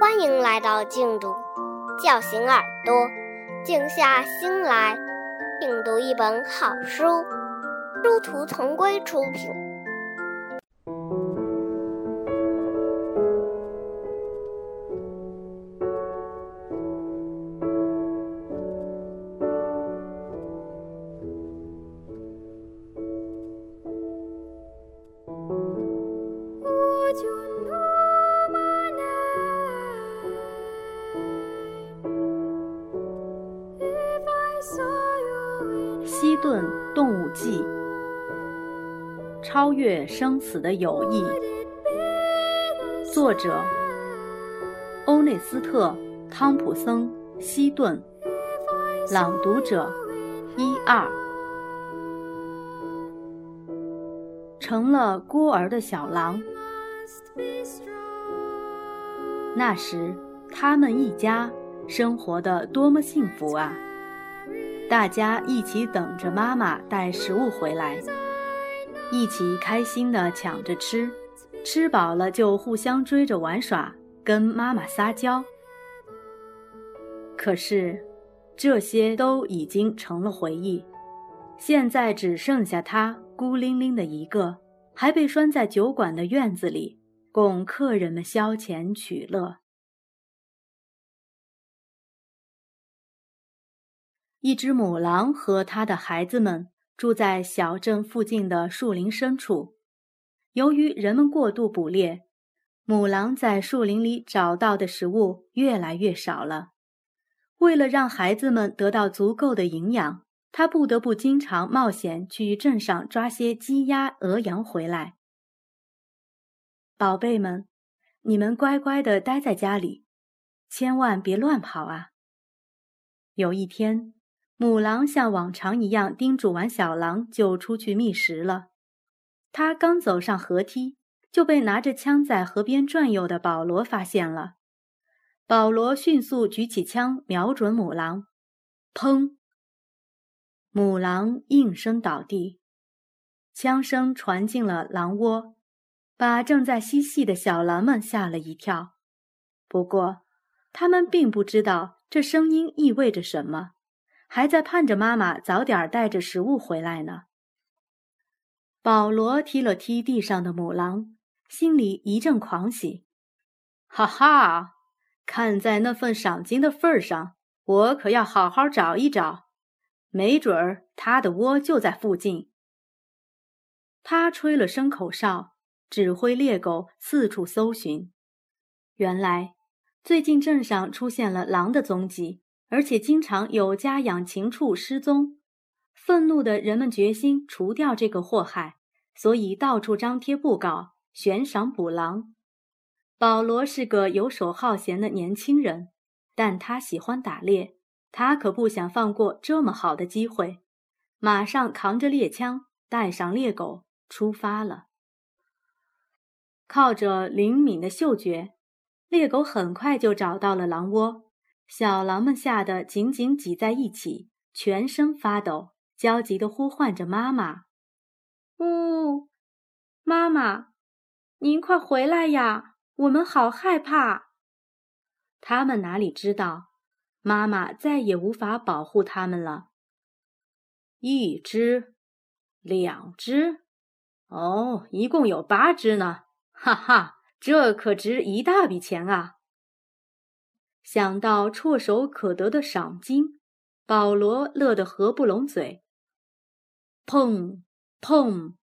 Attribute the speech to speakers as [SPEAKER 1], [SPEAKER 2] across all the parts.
[SPEAKER 1] 欢迎来到静读，叫醒耳朵，静下心来，品读一本好书。殊途同归出品。
[SPEAKER 2] 顿动物记》，超越生死的友谊，作者欧内斯特·汤普森·西顿，朗读者一二。成了孤儿的小狼。那时，他们一家生活的多么幸福啊！大家一起等着妈妈带食物回来，一起开心地抢着吃，吃饱了就互相追着玩耍，跟妈妈撒娇。可是，这些都已经成了回忆，现在只剩下他孤零零的一个，还被拴在酒馆的院子里，供客人们消遣取乐。一只母狼和它的孩子们住在小镇附近的树林深处。由于人们过度捕猎，母狼在树林里找到的食物越来越少了。为了让孩子们得到足够的营养，它不得不经常冒险去镇上抓些鸡、鸭、鹅、羊回来。宝贝们，你们乖乖地待在家里，千万别乱跑啊！有一天。母狼像往常一样叮嘱完小狼，就出去觅食了。他刚走上河梯，就被拿着枪在河边转悠的保罗发现了。保罗迅速举起枪，瞄准母狼，砰！母狼应声倒地，枪声传进了狼窝，把正在嬉戏的小狼们吓了一跳。不过，他们并不知道这声音意味着什么。还在盼着妈妈早点带着食物回来呢。保罗踢了踢地上的母狼，心里一阵狂喜。哈哈，看在那份赏金的份上，我可要好好找一找，没准儿他的窝就在附近。他吹了声口哨，指挥猎狗四处搜寻。原来，最近镇上出现了狼的踪迹。而且经常有家养禽畜失踪，愤怒的人们决心除掉这个祸害，所以到处张贴布告，悬赏捕狼。保罗是个游手好闲的年轻人，但他喜欢打猎，他可不想放过这么好的机会，马上扛着猎枪，带上猎狗出发了。靠着灵敏的嗅觉，猎狗很快就找到了狼窝。小狼们吓得紧紧挤在一起，全身发抖，焦急地呼唤着妈妈：“
[SPEAKER 3] 呜，妈妈，您快回来呀！我们好害怕。”
[SPEAKER 2] 他们哪里知道，妈妈再也无法保护他们了。一只，两只，哦，一共有八只呢！哈哈，这可值一大笔钱啊！想到唾手可得的赏金，保罗乐得合不拢嘴。砰砰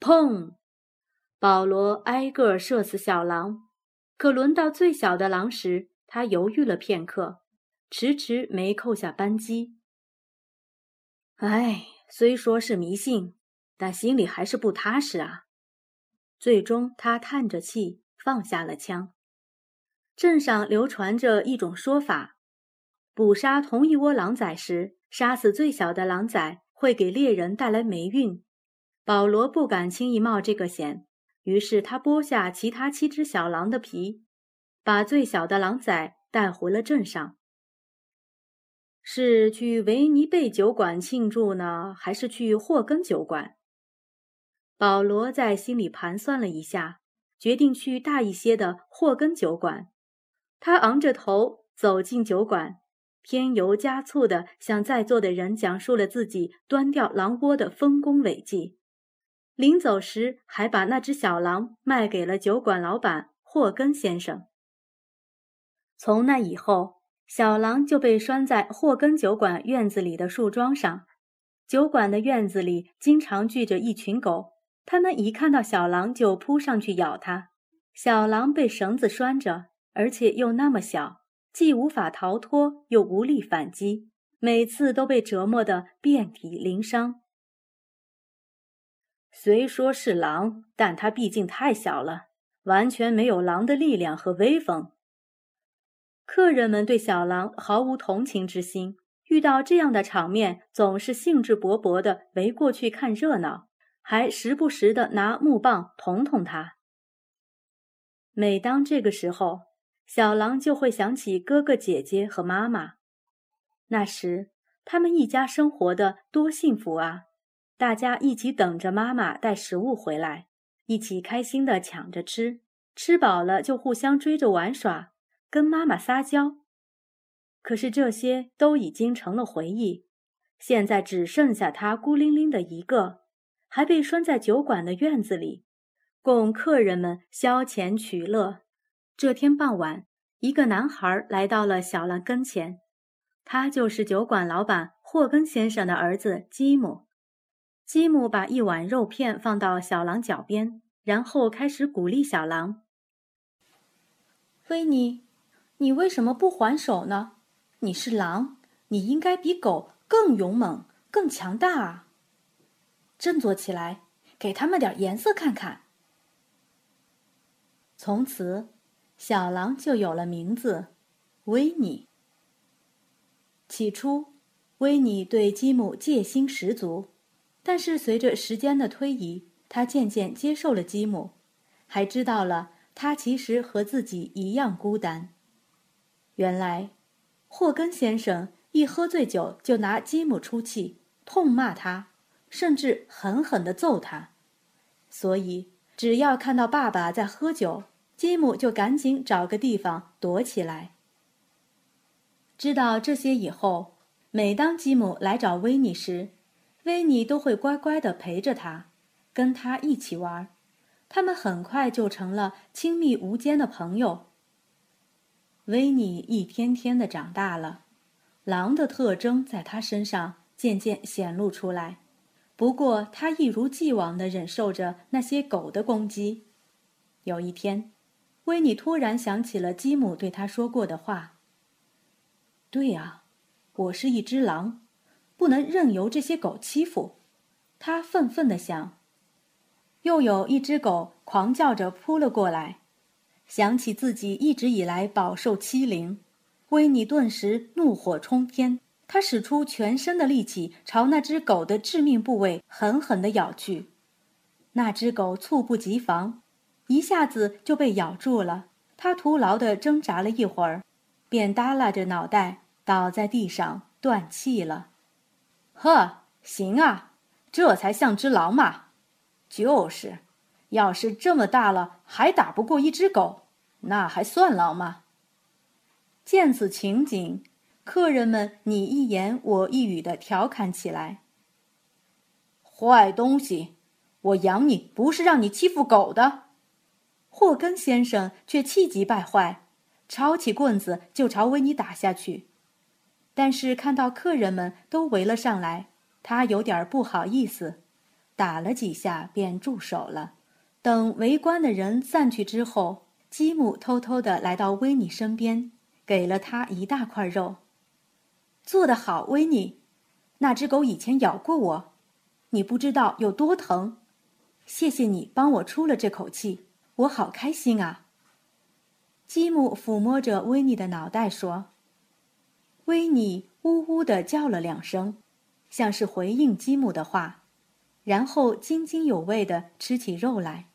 [SPEAKER 2] 砰！保罗挨个射死小狼，可轮到最小的狼时，他犹豫了片刻，迟迟没扣下扳机。唉，虽说是迷信，但心里还是不踏实啊。最终，他叹着气，放下了枪。镇上流传着一种说法：捕杀同一窝狼崽时，杀死最小的狼崽会给猎人带来霉运。保罗不敢轻易冒这个险，于是他剥下其他七只小狼的皮，把最小的狼崽带回了镇上。是去维尼贝酒馆庆祝呢，还是去霍根酒馆？保罗在心里盘算了一下，决定去大一些的霍根酒馆。他昂着头走进酒馆，添油加醋地向在座的人讲述了自己端掉狼窝的丰功伟绩。临走时，还把那只小狼卖给了酒馆老板霍根先生。从那以后，小狼就被拴在霍根酒馆院子里的树桩上。酒馆的院子里经常聚着一群狗，它们一看到小狼就扑上去咬它。小狼被绳子拴着，而且又那么小，既无法逃脱，又无力反击，每次都被折磨得遍体鳞伤。虽说是狼，但它毕竟太小了，完全没有狼的力量和威风。客人们对小狼毫无同情之心，遇到这样的场面，总是兴致勃勃地围过去看热闹，还时不时地拿木棒捅捅它。每当这个时候，小狼就会想起哥哥姐姐和妈妈。那时，他们一家生活的多幸福啊！大家一起等着妈妈带食物回来，一起开心地抢着吃，吃饱了就互相追着玩耍。跟妈妈撒娇，可是这些都已经成了回忆。现在只剩下他孤零零的一个，还被拴在酒馆的院子里，供客人们消遣取乐。这天傍晚，一个男孩来到了小狼跟前，他就是酒馆老板霍根先生的儿子吉姆。吉姆把一碗肉片放到小狼脚边，然后开始鼓励小狼：“
[SPEAKER 3] 维尼。”你为什么不还手呢？你是狼，你应该比狗更勇猛、更强大啊！振作起来，给他们点颜色看看。
[SPEAKER 2] 从此，小狼就有了名字——维尼。起初，维尼对吉姆戒心十足，但是随着时间的推移，他渐渐接受了吉姆，还知道了他其实和自己一样孤单。原来，霍根先生一喝醉酒就拿吉姆出气，痛骂他，甚至狠狠地揍他。所以，只要看到爸爸在喝酒，吉姆就赶紧找个地方躲起来。知道这些以后，每当吉姆来找维尼时，维尼都会乖乖地陪着他，跟他一起玩。他们很快就成了亲密无间的朋友。维尼一天天的长大了，狼的特征在他身上渐渐显露出来。不过，他一如既往的忍受着那些狗的攻击。有一天，维尼突然想起了吉姆对他说过的话：“对啊，我是一只狼，不能任由这些狗欺负。”他愤愤地想。又有一只狗狂叫着扑了过来。想起自己一直以来饱受欺凌，维尼顿时怒火冲天。他使出全身的力气朝那只狗的致命部位狠狠地咬去。那只狗猝不及防，一下子就被咬住了。他徒劳地挣扎了一会儿，便耷拉着脑袋倒在地上断气了。呵，行啊，这才像只狼嘛！就是。要是这么大了还打不过一只狗，那还算狼吗？见此情景，客人们你一言我一语的调侃起来：“坏东西，我养你不是让你欺负狗的。”霍根先生却气急败坏，抄起棍子就朝维尼打下去。但是看到客人们都围了上来，他有点不好意思，打了几下便住手了。等围观的人散去之后，吉姆偷偷地来到维尼身边，给了他一大块肉。做得好，维尼！那只狗以前咬过我，你不知道有多疼。谢谢你帮我出了这口气，我好开心啊！吉姆抚摸着维尼的脑袋说：“维尼呜呜地叫了两声，像是回应吉姆的话，然后津津有味地吃起肉来。”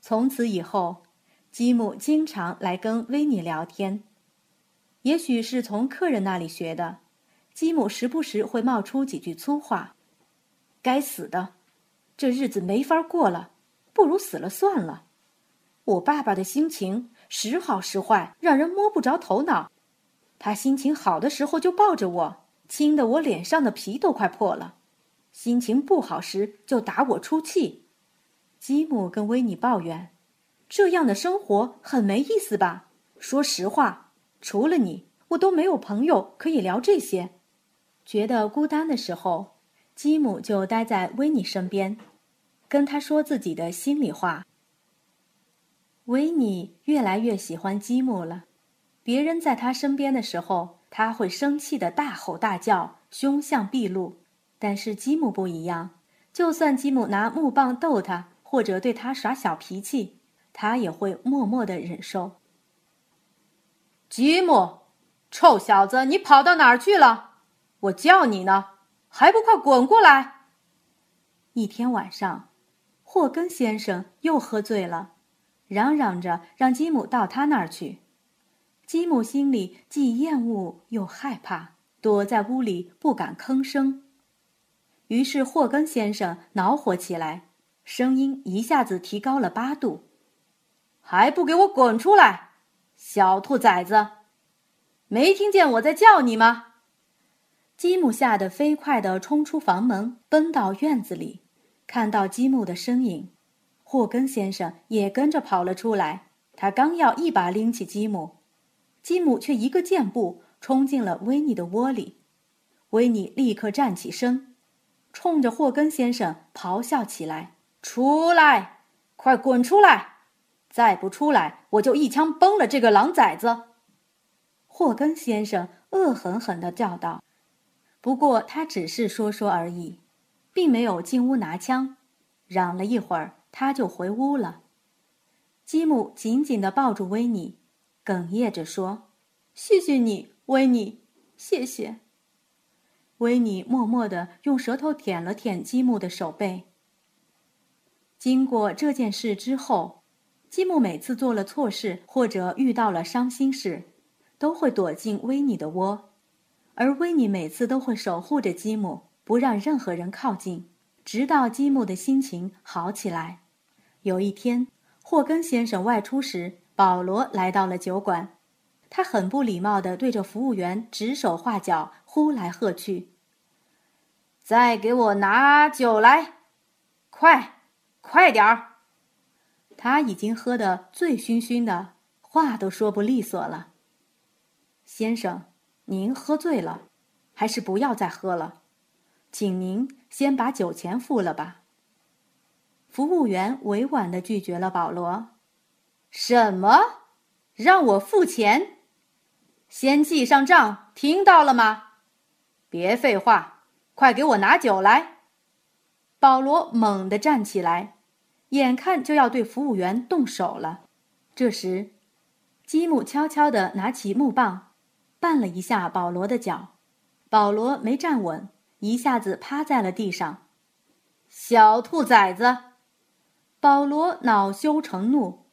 [SPEAKER 2] 从此以后，吉姆经常来跟维尼聊天。也许是从客人那里学的，吉姆时不时会冒出几句粗话：“该死的，这日子没法过了，不如死了算了。我爸爸的心情时好时坏，让人摸不着头脑。他心情好的时候就抱着我，亲得我脸上的皮都快破了；心情不好时就打我出气。吉姆跟维尼抱怨：“这样的生活很没意思吧？说实话，除了你，我都没有朋友可以聊这些。”觉得孤单的时候，吉姆就待在维尼身边，跟他说自己的心里话。维尼越来越喜欢吉姆了。别人在他身边的时候，他会生气的大吼大叫，凶相毕露。但是吉姆不一样，就算吉姆拿木棒逗他，或者对他耍小脾气，他也会默默的忍受。吉姆，臭小子，你跑到哪儿去了？我叫你呢，还不快滚过来！一天晚上，霍根先生又喝醉了，嚷嚷着让吉姆到他那儿去。吉姆心里既厌恶又害怕，躲在屋里不敢吭声。于是霍根先生恼火起来，声音一下子提高了八度：“还不给我滚出来，小兔崽子！没听见我在叫你吗？”吉姆吓得飞快地冲出房门，奔到院子里，看到吉姆的身影，霍根先生也跟着跑了出来。他刚要一把拎起吉姆。吉姆却一个箭步冲进了维尼的窝里，维尼立刻站起身，冲着霍根先生咆哮起来：“出来，快滚出来！再不出来，我就一枪崩了这个狼崽子！”霍根先生恶狠狠地叫道。不过他只是说说而已，并没有进屋拿枪，嚷了一会儿，他就回屋了。吉姆紧紧地抱住维尼。哽咽着说：“谢谢你，维尼，谢谢。”维尼默默地用舌头舔了舔吉姆的手背。经过这件事之后，吉姆每次做了错事或者遇到了伤心事，都会躲进维尼的窝，而维尼每次都会守护着吉姆，不让任何人靠近，直到积木的心情好起来。有一天，霍根先生外出时。保罗来到了酒馆，他很不礼貌地对着服务员指手画脚，呼来喝去：“再给我拿酒来，快，快点儿！”他已经喝得醉醺醺的，话都说不利索了。先生，您喝醉了，还是不要再喝了，请您先把酒钱付了吧。服务员委婉的拒绝了保罗。什么？让我付钱？先记上账，听到了吗？别废话，快给我拿酒来！保罗猛地站起来，眼看就要对服务员动手了。这时，吉姆悄悄地拿起木棒，绊了一下保罗的脚。保罗没站稳，一下子趴在了地上。小兔崽子！保罗恼羞成怒。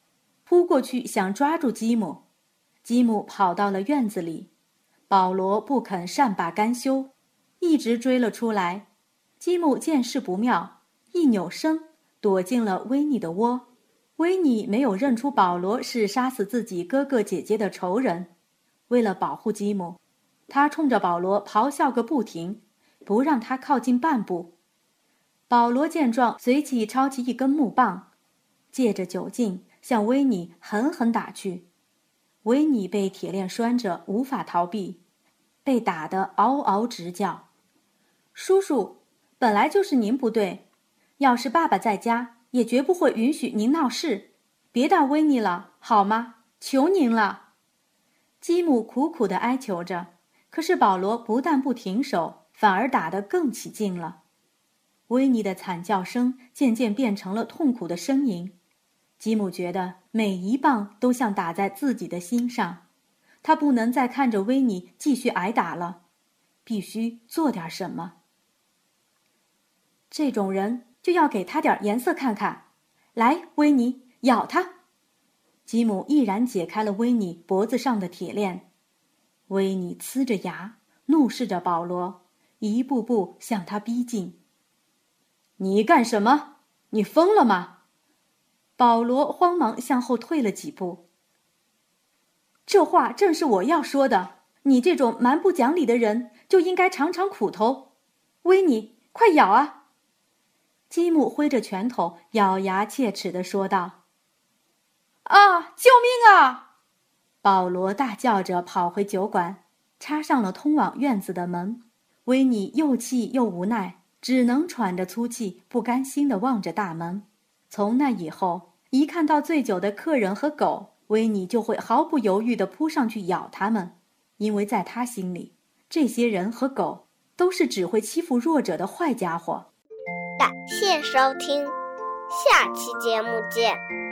[SPEAKER 2] 扑过去想抓住吉姆，吉姆跑到了院子里，保罗不肯善罢甘休，一直追了出来。吉姆见势不妙，一扭身躲进了维尼的窝。维尼没有认出保罗是杀死自己哥哥姐姐的仇人，为了保护吉姆，他冲着保罗咆哮个不停，不让他靠近半步。保罗见状，随即抄起一根木棒，借着酒劲。向维尼狠狠打去，维尼被铁链拴着，无法逃避，被打得嗷嗷直叫。叔叔，本来就是您不对，要是爸爸在家，也绝不会允许您闹事。别打维尼了，好吗？求您了。吉姆苦苦地哀求着，可是保罗不但不停手，反而打得更起劲了。维尼的惨叫声渐渐变成了痛苦的呻吟。吉姆觉得每一棒都像打在自己的心上，他不能再看着维尼继续挨打了，必须做点什么。这种人就要给他点颜色看看。来，维尼，咬他！吉姆毅然解开了维尼脖子上的铁链。维尼呲着牙，怒视着保罗，一步步向他逼近。你干什么？你疯了吗？保罗慌忙向后退了几步，这话正是我要说的。你这种蛮不讲理的人，就应该尝尝苦头。威尼，快咬啊！吉姆挥着拳头，咬牙切齿地说道：“啊，救命啊！”保罗大叫着跑回酒馆，插上了通往院子的门。维尼又气又无奈，只能喘着粗气，不甘心地望着大门。从那以后，一看到醉酒的客人和狗，维尼就会毫不犹豫地扑上去咬他们。因为在他心里，这些人和狗都是只会欺负弱者的坏家伙。
[SPEAKER 1] 感谢收听，下期节目见。